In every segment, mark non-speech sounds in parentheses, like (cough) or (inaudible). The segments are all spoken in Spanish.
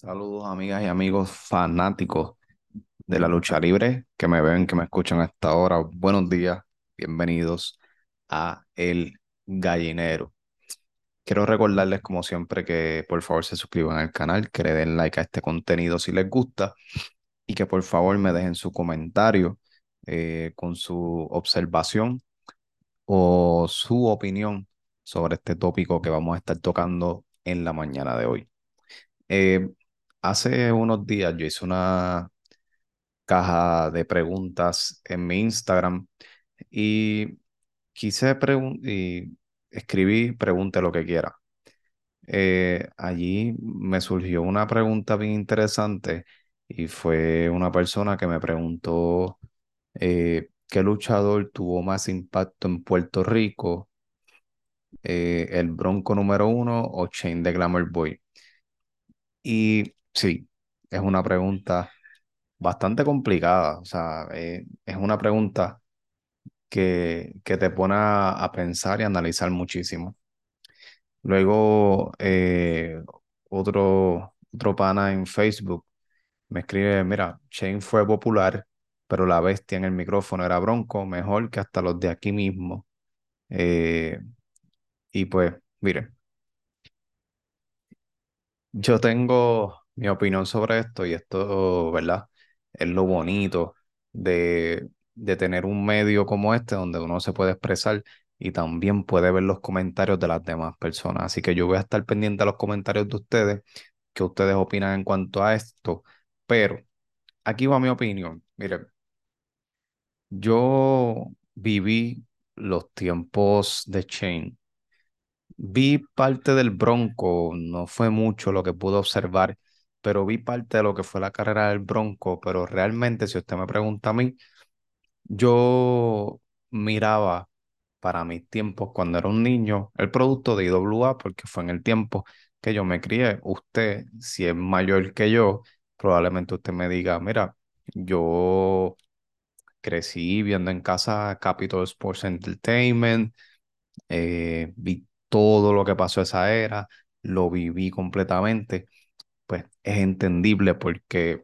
Saludos amigas y amigos fanáticos de la lucha libre que me ven, que me escuchan a esta hora. Buenos días, bienvenidos a El Gallinero. Quiero recordarles como siempre que por favor se suscriban al canal, que le den like a este contenido si les gusta y que por favor me dejen su comentario eh, con su observación o su opinión sobre este tópico que vamos a estar tocando en la mañana de hoy. Eh, hace unos días yo hice una caja de preguntas en mi Instagram y quise y escribí pregunte lo que quiera. Eh, allí me surgió una pregunta bien interesante y fue una persona que me preguntó eh, qué luchador tuvo más impacto en Puerto Rico, eh, el Bronco número uno o Chain de Glamour Boy. Y sí, es una pregunta bastante complicada, o sea, eh, es una pregunta que, que te pone a, pensar y analizar muchísimo. Luego, eh, otro, otro pana en Facebook me escribe, mira, Shane fue popular, pero la bestia en el micrófono era Bronco, mejor que hasta los de aquí mismo. Eh, y pues, mire, yo tengo mi opinión sobre esto y esto, ¿verdad? Es lo bonito de, de tener un medio como este donde uno se puede expresar y también puede ver los comentarios de las demás personas. Así que yo voy a estar pendiente de los comentarios de ustedes, que ustedes opinan en cuanto a esto. Pero aquí va mi opinión. Miren, yo viví los tiempos de Chain Vi parte del Bronco, no fue mucho lo que pude observar, pero vi parte de lo que fue la carrera del Bronco, pero realmente si usted me pregunta a mí, yo miraba para mis tiempos cuando era un niño el producto de IWA porque fue en el tiempo que yo me crié. Usted, si es mayor que yo, probablemente usted me diga, mira, yo crecí viendo en casa Capital Sports Entertainment, eh, vi todo lo que pasó esa era, lo viví completamente, pues es entendible porque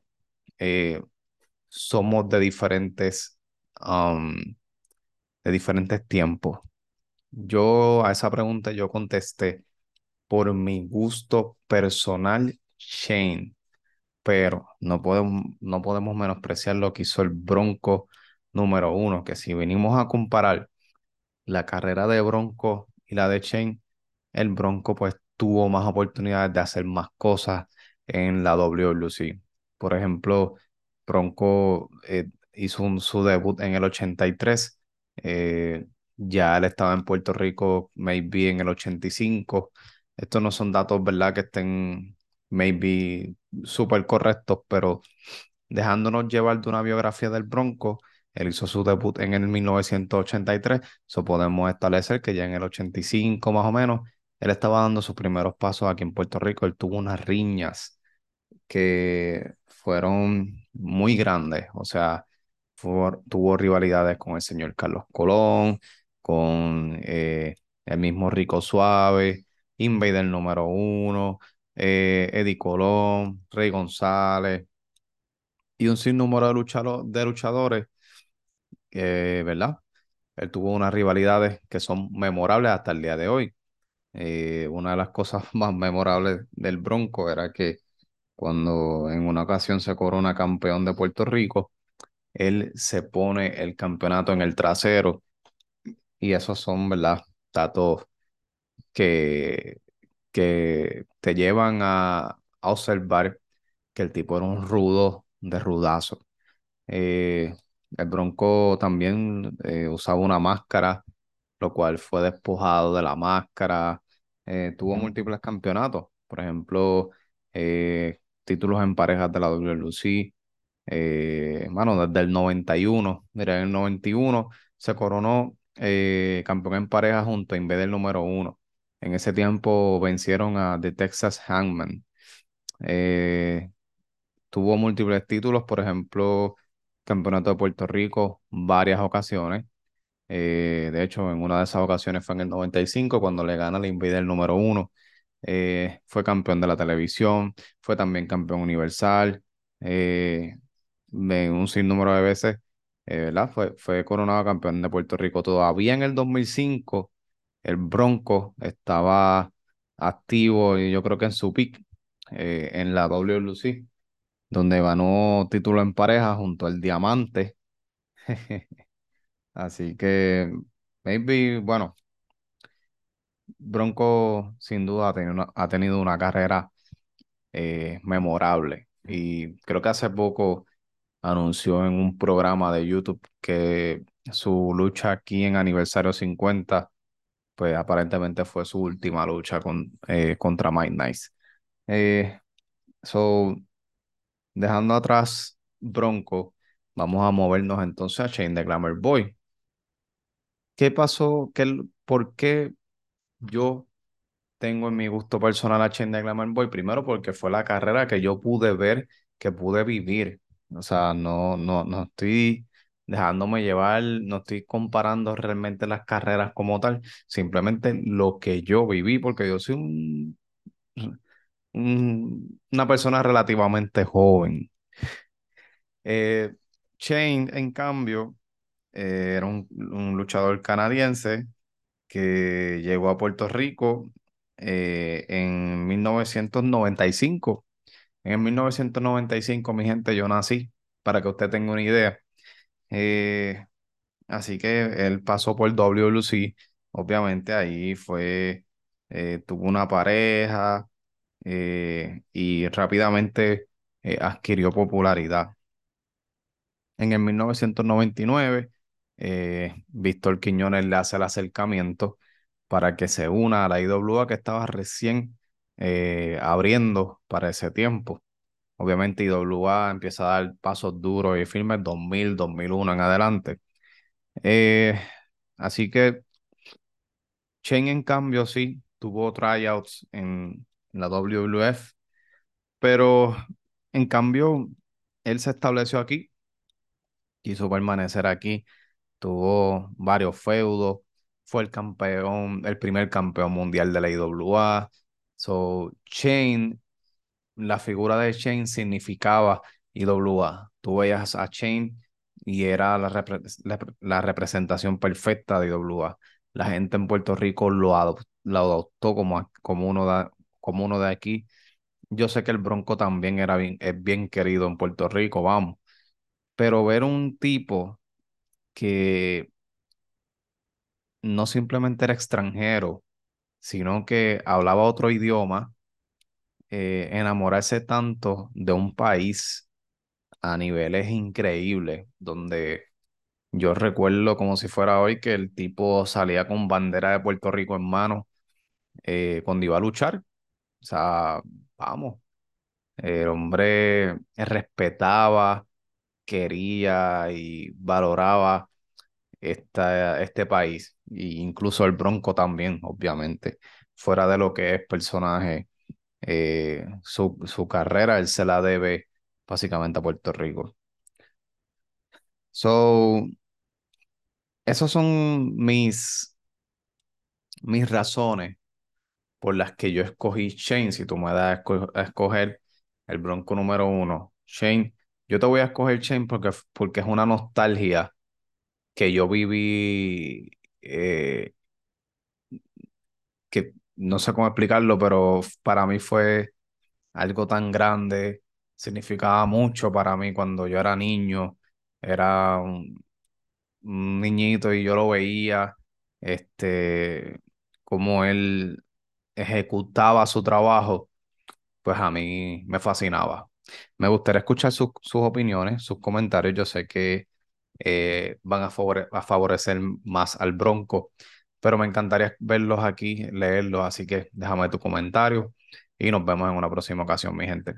eh, somos de diferentes, de diferentes tiempos. Yo a esa pregunta yo contesté por mi gusto personal, Shane, pero no podemos, no podemos menospreciar lo que hizo el Bronco número uno, que si venimos a comparar la carrera de Bronco y la de Shane, el Bronco pues tuvo más oportunidades de hacer más cosas en la WWC. Por ejemplo, Bronco eh, hizo su debut en el 83, eh, ya él estaba en Puerto Rico maybe en el 85. Estos no son datos, ¿verdad? Que estén maybe súper correctos, pero dejándonos llevar de una biografía del Bronco, él hizo su debut en el 1983, eso podemos establecer que ya en el 85 más o menos, él estaba dando sus primeros pasos aquí en Puerto Rico, él tuvo unas riñas que fueron muy grandes, o sea, tuvo rivalidades con el señor Carlos Colón, con eh, el mismo Rico Suave, Invader número uno, eh, Eddie Colón, Rey González y un sinnúmero de, de luchadores ¿verdad? Él tuvo unas rivalidades que son memorables hasta el día de hoy. Eh, una de las cosas (laughs) más memorables del Bronco era que cuando en una ocasión se corona campeón de Puerto Rico, él se pone el campeonato en el trasero y esos son, ¿verdad? Datos que, que te llevan a, observar que el tipo era un rudo de rudazo. Eh, el Bronco también eh, usaba una máscara, lo cual fue despojado de la máscara. Eh, tuvo múltiples campeonatos, por ejemplo, eh, títulos en parejas de la WLC. bueno, desde el 91, mira, en el 91 se coronó campeón en pareja junto a Invader número uno. En ese tiempo vencieron a The Texas Hangman. tuvo múltiples títulos, por ejemplo, Campeonato de Puerto Rico varias ocasiones. Eh, de hecho, en una de esas ocasiones fue en el 95 cuando le gana el Invader número uno. Eh, fue campeón de la televisión, fue también campeón universal, eh, de un sinnúmero de veces, eh, ¿verdad? Fue, fue coronado campeón de Puerto Rico. Todavía en el 2005, el Bronco estaba activo y yo creo que en su pick eh, en la WLC, donde ganó título en pareja junto al Diamante. (laughs) Así que, maybe, bueno, Bronco sin duda ha tenido una, ha tenido una carrera eh, memorable y creo que hace poco anunció en un programa de YouTube que su lucha aquí en aniversario 50 pues aparentemente fue su última lucha con, eh, contra Mike Nice. Eh, dejando atrás Bronco, vamos a movernos entonces a Shane the Glamour Boy. ¿Qué pasó? ¿Qué, ¿Por qué yo tengo en mi gusto personal a Shane the Glamour Boy? Primero porque fue la carrera que yo pude ver, que pude vivir. O sea, no, no, no estoy dejándome llevar, no estoy comparando realmente las carreras como tal, simplemente lo que yo viví, porque yo soy un, un- una persona relativamente joven. Eh, Shane, en cambio, eh, era un luchador canadiense que llegó a Puerto Rico eh, en 1995. En 1995, mi gente, yo nací, para que usted tenga una idea. Eh, así que él pasó por WLC, obviamente ahí fue, eh, tuvo una pareja eh, y rápidamente adquirió popularidad. En el 1999, eh, Víctor Quiñones le hace el acercamiento para que se una a la IWA que estaba recién eh, abriendo para ese tiempo. Obviamente IWA empieza a dar pasos duros y firmes 2000, 2001 en adelante. Eh, así que Shane en cambio sí tuvo tryouts en, en la WWF, pero en cambio él se estableció aquí, quiso permanecer aquí, tuvo varios feudos, fue el campeón, el primer campeón mundial de la IWA. So, Shane la figura de Shane significaba IWA. Tú veías a Shane y era la, repre- la, la representación perfecta de IWA. La gente en Puerto Rico lo, adop- lo adoptó como, como, uno de, como uno de aquí. Yo sé que el Bronco también era bien, es bien querido en Puerto Rico, vamos. Pero ver un tipo que no simplemente era extranjero, sino que hablaba otro idioma, eh, enamorarse tanto de un país a niveles increíbles, donde yo recuerdo como si fuera hoy que el tipo salía con bandera de Puerto Rico en mano eh, cuando iba a luchar. O sea, vamos, el hombre respetaba, quería y valoraba esta, este país, e incluso el Bronco también, obviamente, fuera de lo que es personaje, eh, su, su carrera, él se la debe básicamente a Puerto Rico. So, esas son mis, mis razones por las que yo escogí Shane. Si tú me das a escoger el Bronco número uno, Shane, yo te voy a escoger Shane porque, porque es una nostalgia que yo viví, eh, que no sé cómo explicarlo, pero para mí fue algo tan grande, significaba mucho para mí cuando yo era niño, era un, un niñito y yo lo veía, este, como él ejecutaba su trabajo, pues a mí me fascinaba. Me gustaría escuchar sus, sus opiniones, sus comentarios. Yo sé que eh, van a, favore- a favorecer más al Bronco, pero me encantaría verlos aquí, leerlos, así que déjame tu comentario y nos vemos en una próxima ocasión, mi gente.